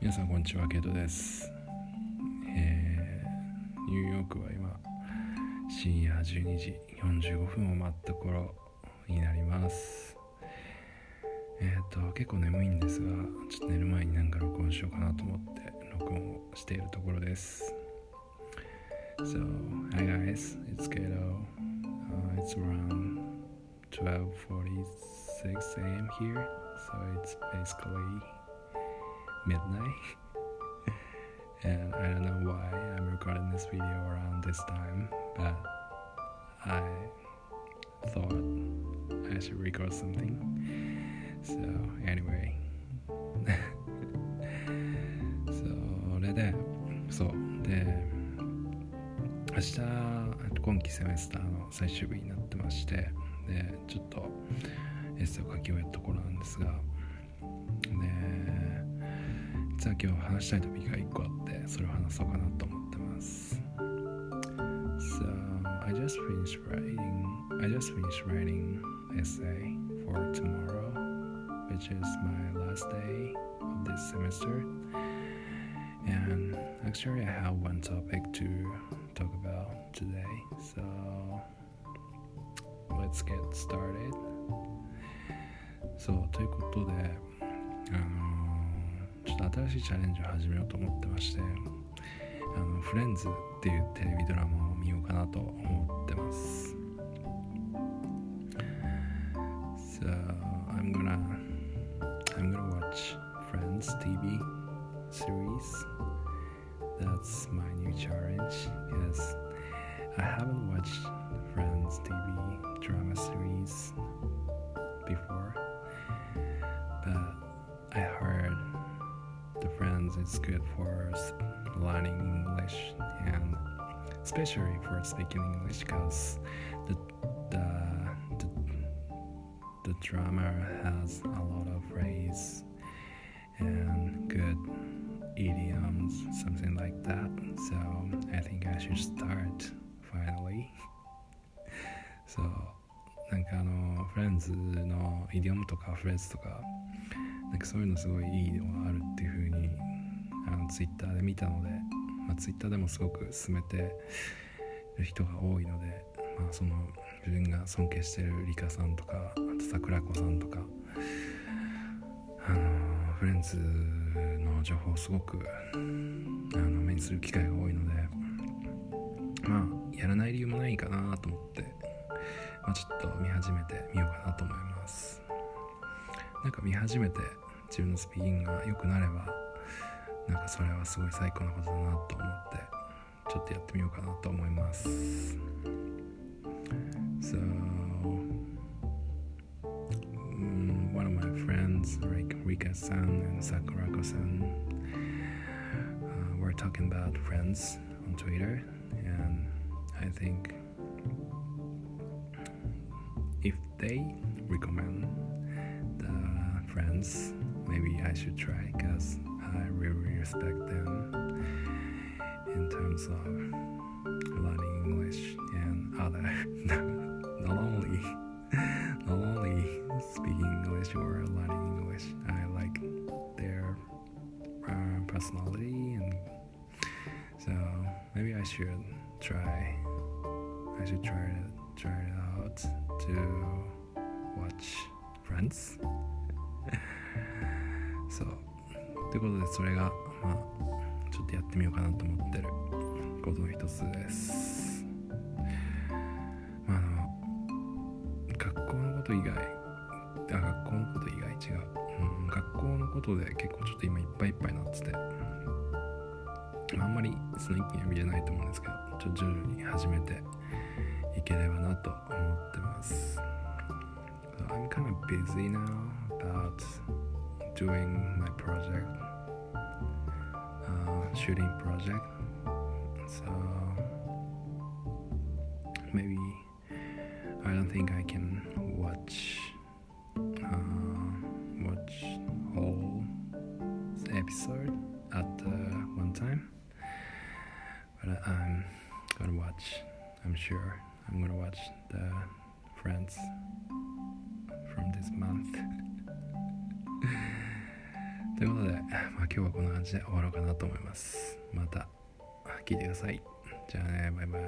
皆さんこんにちはケイトです、えーニューヨークは今深夜12時45分を待った頃になりますえっ、と結構眠いんですがちょっと寝る前になんか録音しようかなと思って録音をしているところです So, hi guys, it's Kato. Uh, it's around 12:46 a.m. here, so it's basically midnight. and I don't know why I'm recording this video around this time, but I thought I should record something. So, anyway. それで、そう。で、明日今期セメスターの最終日になってましてでちょっとエッセイを書き終えたところなんですが実は今日話したいトピックが1個あってそれを話そうかなと思ってます So I just finished writing I just finished writing essay for tomorrow which is my last day of this semester and actually I have one topic to talk about today so let's get started そうということであのちょっと新しいチャレンジを始めようと思ってましてあのフレンズっていうテレビドラマを見ようかなと思ってます So I'm gonna I'm gonna watch Friends TV series that's my new challenge because I haven't watched Friends TV drama series is good for s- learning English and especially for speaking English because the, the the the drama has a lot of phrase and good idioms, something like that. So I think I should start finally. So なんかあのフレンズのイディオムとかフレーズとかなんかそういうのすごいいいのがあるっていう風に あのツイッターで見たので、まあ、ツイッターでもすごく勧めてる人が多いので、まあ、その自分が尊敬してるリカさんとかあと桜子さんとかあのフレンズの情報をすごくあの目にする機会が多いのでまあやらない理由もないかなと思って、まあ、ちょっと見始めてみようかなと思います。なんか見始めて自分のスピーキングが良くなればなんかそれはすごい最高なことだなと思ってちょっとやってみようかなと思います So mm, one of my friends, like Rika-san and Sakurako-san, uh, were talking about friends on Twitter, and I think if they recommend the friends, maybe I should try because I really respect them in terms of learning English and other not only not only speaking English or learning English. I like their uh, personality and so maybe I should try I should try it try it out to watch Friends ということでそれがまあちょっとやってみようかなと思ってることの一つです。まああの学校のこと以外あ学校のこと以外違う、うん、学校のことで結構ちょっと今いっぱいいっぱいなってて。あんまりその一気には見れないと思うんですけどちょっと徐々に始めていければなと思ってます。I'm kind of busy now about doing my project, shooting project. So maybe I don't think I can watch uh, watch whole episode at uh, one time. But I'm gonna watch. I'm sure I'm gonna watch the Friends from this month. ということで、まあ、 今日はこんな感じで終わろうかなと思います。また聞いてください。じゃあねバイバイ。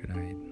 Good night